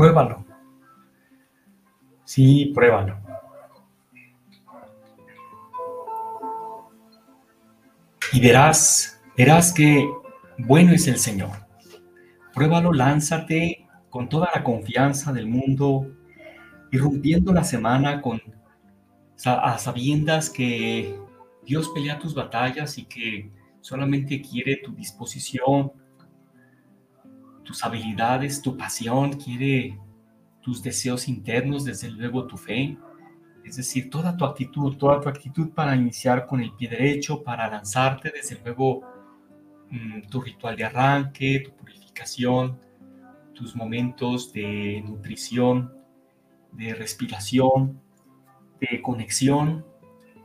Pruébalo. Sí, pruébalo. Y verás, verás que bueno es el Señor. Pruébalo, lánzate con toda la confianza del mundo, irrumpiendo la semana con a sabiendas que Dios pelea tus batallas y que solamente quiere tu disposición, tus habilidades, tu pasión, quiere tus deseos internos, desde luego tu fe, es decir, toda tu actitud, toda tu actitud para iniciar con el pie derecho, para lanzarte, desde luego mm, tu ritual de arranque, tu purificación, tus momentos de nutrición, de respiración, de conexión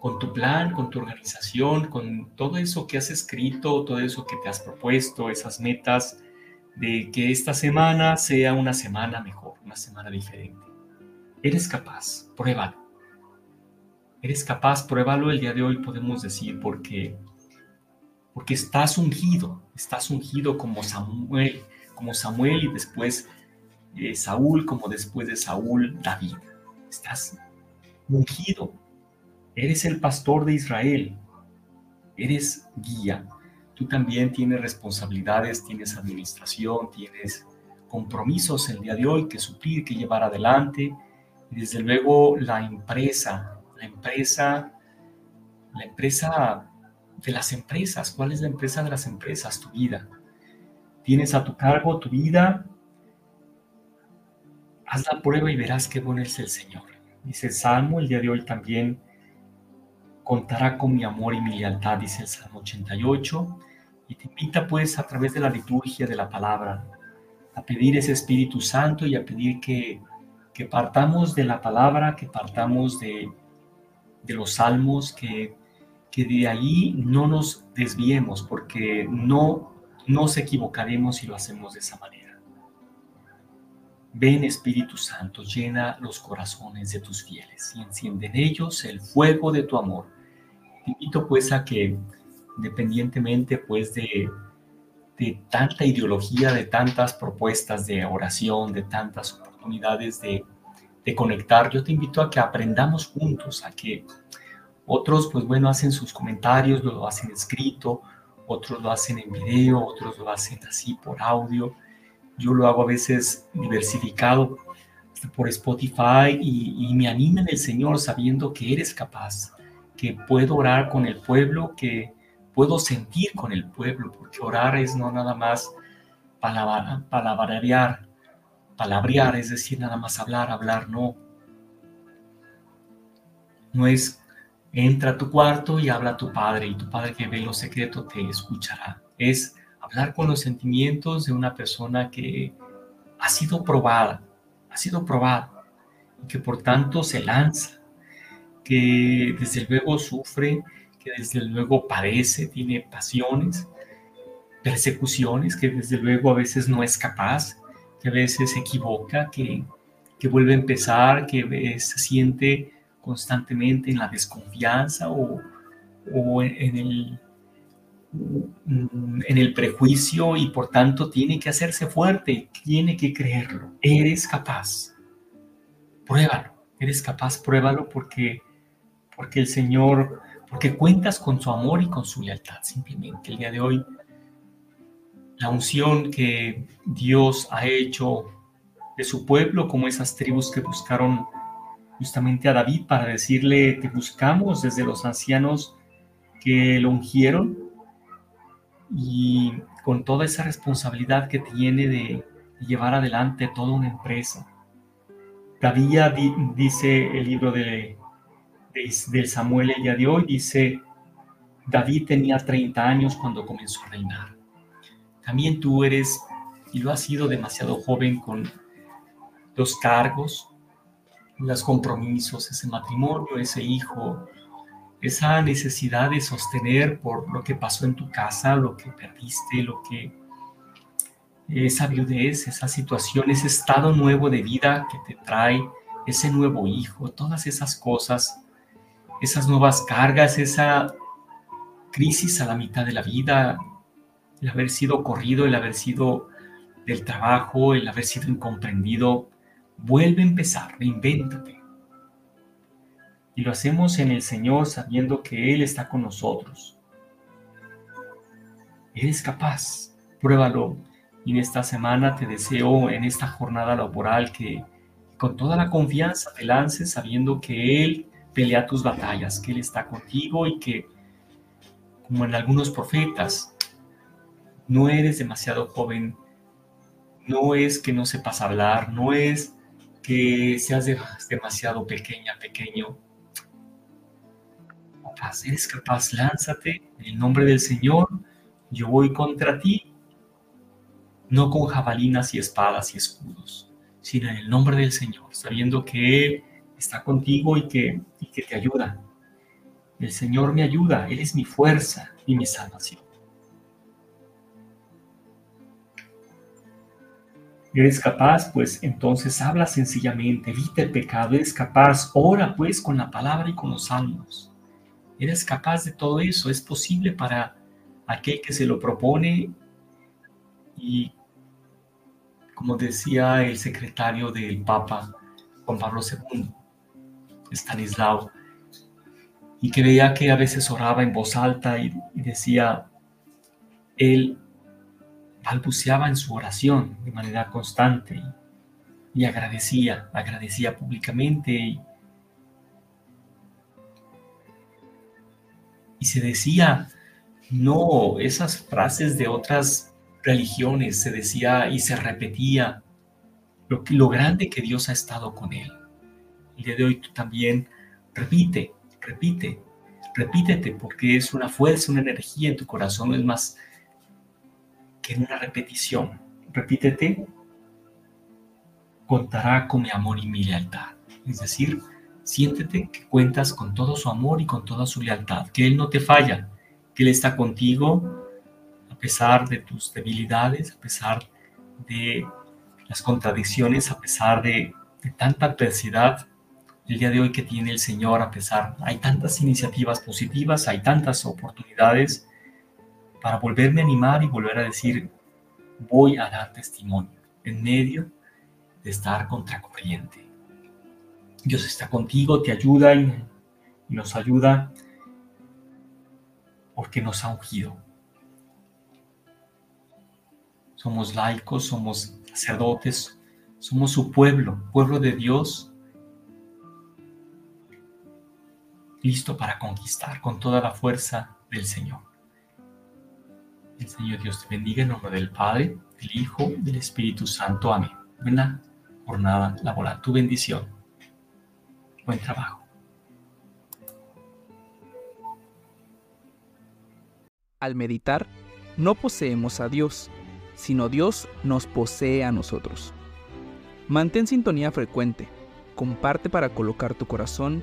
con tu plan, con tu organización, con todo eso que has escrito, todo eso que te has propuesto, esas metas, de que esta semana sea una semana mejor, una semana diferente. Eres capaz, pruébalo. Eres capaz, pruébalo el día de hoy, podemos decir, porque, porque estás ungido, estás ungido como Samuel, como Samuel y después eh, Saúl, como después de Saúl, David. Estás ungido. Eres el pastor de Israel. Eres guía tú también tienes responsabilidades, tienes administración, tienes compromisos el día de hoy que suplir, que llevar adelante. Y desde luego la empresa, la empresa, la empresa de las empresas. ¿Cuál es la empresa de las empresas? Tu vida. Tienes a tu cargo tu vida. Haz la prueba y verás qué bueno es el Señor. Dice el Salmo el día de hoy también contará con mi amor y mi lealtad, dice el Salmo 88 y te invita pues a través de la liturgia de la palabra a pedir ese Espíritu Santo y a pedir que, que partamos de la palabra, que partamos de, de los salmos, que, que de ahí no nos desviemos porque no nos equivocaremos si lo hacemos de esa manera. Ven Espíritu Santo, llena los corazones de tus fieles y enciende en ellos el fuego de tu amor. Te invito pues a que independientemente pues de, de tanta ideología, de tantas propuestas de oración, de tantas oportunidades de, de conectar, yo te invito a que aprendamos juntos, a que otros pues bueno hacen sus comentarios, lo hacen escrito, otros lo hacen en video, otros lo hacen así por audio. Yo lo hago a veces diversificado por Spotify y, me anima el Señor sabiendo que eres capaz, que puedo orar con el pueblo, que, puedo sentir con el pueblo, porque orar es no nada más palabrear, palabrear, es decir, nada más hablar, hablar, no. No es entra a tu cuarto y habla a tu padre y tu padre que ve lo secreto te escuchará. Es hablar con los sentimientos de una persona que ha sido probada, ha sido probada y que por tanto se lanza, que desde luego sufre que desde luego padece, tiene pasiones, persecuciones, que desde luego a veces no es capaz, que a veces se equivoca, que, que vuelve a empezar, que se siente constantemente en la desconfianza o, o en, el, en el prejuicio y por tanto tiene que hacerse fuerte, tiene que creerlo. Eres capaz. Pruébalo, eres capaz, pruébalo porque, porque el Señor porque cuentas con su amor y con su lealtad. Simplemente el día de hoy, la unción que Dios ha hecho de su pueblo, como esas tribus que buscaron justamente a David para decirle, te buscamos desde los ancianos que lo ungieron y con toda esa responsabilidad que tiene de llevar adelante toda una empresa. David dice el libro de del Samuel el día de hoy dice, David tenía 30 años cuando comenzó a reinar. También tú eres, y lo has sido demasiado joven con, los cargos, los compromisos, ese matrimonio, ese hijo, esa necesidad de sostener por lo que pasó en tu casa, lo que perdiste, lo que esa viudez, esa situación, ese estado nuevo de vida que te trae ese nuevo hijo, todas esas cosas, esas nuevas cargas, esa crisis a la mitad de la vida, el haber sido corrido, el haber sido del trabajo, el haber sido incomprendido, vuelve a empezar, reinvéntate. Y lo hacemos en el Señor sabiendo que Él está con nosotros. Eres capaz, pruébalo. Y en esta semana te deseo, en esta jornada laboral, que con toda la confianza te lances sabiendo que Él pelea tus batallas, que Él está contigo y que, como en algunos profetas, no eres demasiado joven, no es que no sepas hablar, no es que seas demasiado pequeña, pequeño. Capaz, eres capaz, lánzate en el nombre del Señor. Yo voy contra ti, no con jabalinas y espadas y escudos, sino en el nombre del Señor, sabiendo que Él está contigo y que, y que te ayuda. El Señor me ayuda, Él es mi fuerza y mi salvación. ¿Eres capaz? Pues entonces habla sencillamente, evita el pecado, eres capaz, ora pues con la palabra y con los salmos. Eres capaz de todo eso, es posible para aquel que se lo propone y como decía el secretario del Papa Juan Pablo II, Stanislao, y que veía que a veces oraba en voz alta y, decía, él balbuceaba en su oración de manera constante y, agradecía, agradecía públicamente y, se decía, no, esas frases de otras religiones, se decía y se repetía lo grande que Dios ha estado con él. El día de hoy tú también repite, repite, repítete, porque es una fuerza, una energía en tu corazón, es más, que una repetición. Repítete, contará con mi amor y mi lealtad. Es decir, siéntete que cuentas con todo su amor y con toda su lealtad, que Él no te falla, que Él está contigo a pesar de tus debilidades, a pesar de las contradicciones, a pesar de, de tanta adversidad. El día de hoy que tiene el Señor, a pesar, hay tantas iniciativas positivas, hay tantas oportunidades para volverme a animar y volver a decir, voy a dar testimonio en medio de estar contracorriente. Dios está contigo, te ayuda y, nos ayuda porque nos ha ungido. Somos laicos, somos sacerdotes, somos su pueblo, pueblo de Dios, listo para conquistar con toda la fuerza del Señor. El Señor Dios te bendiga en nombre del Padre, del Hijo, del Espíritu Santo. Amén. Buena jornada laboral. Tu bendición. Buen trabajo. Al meditar, no poseemos a Dios, sino Dios nos posee a nosotros. Mantén sintonía frecuente. Comparte para colocar tu corazón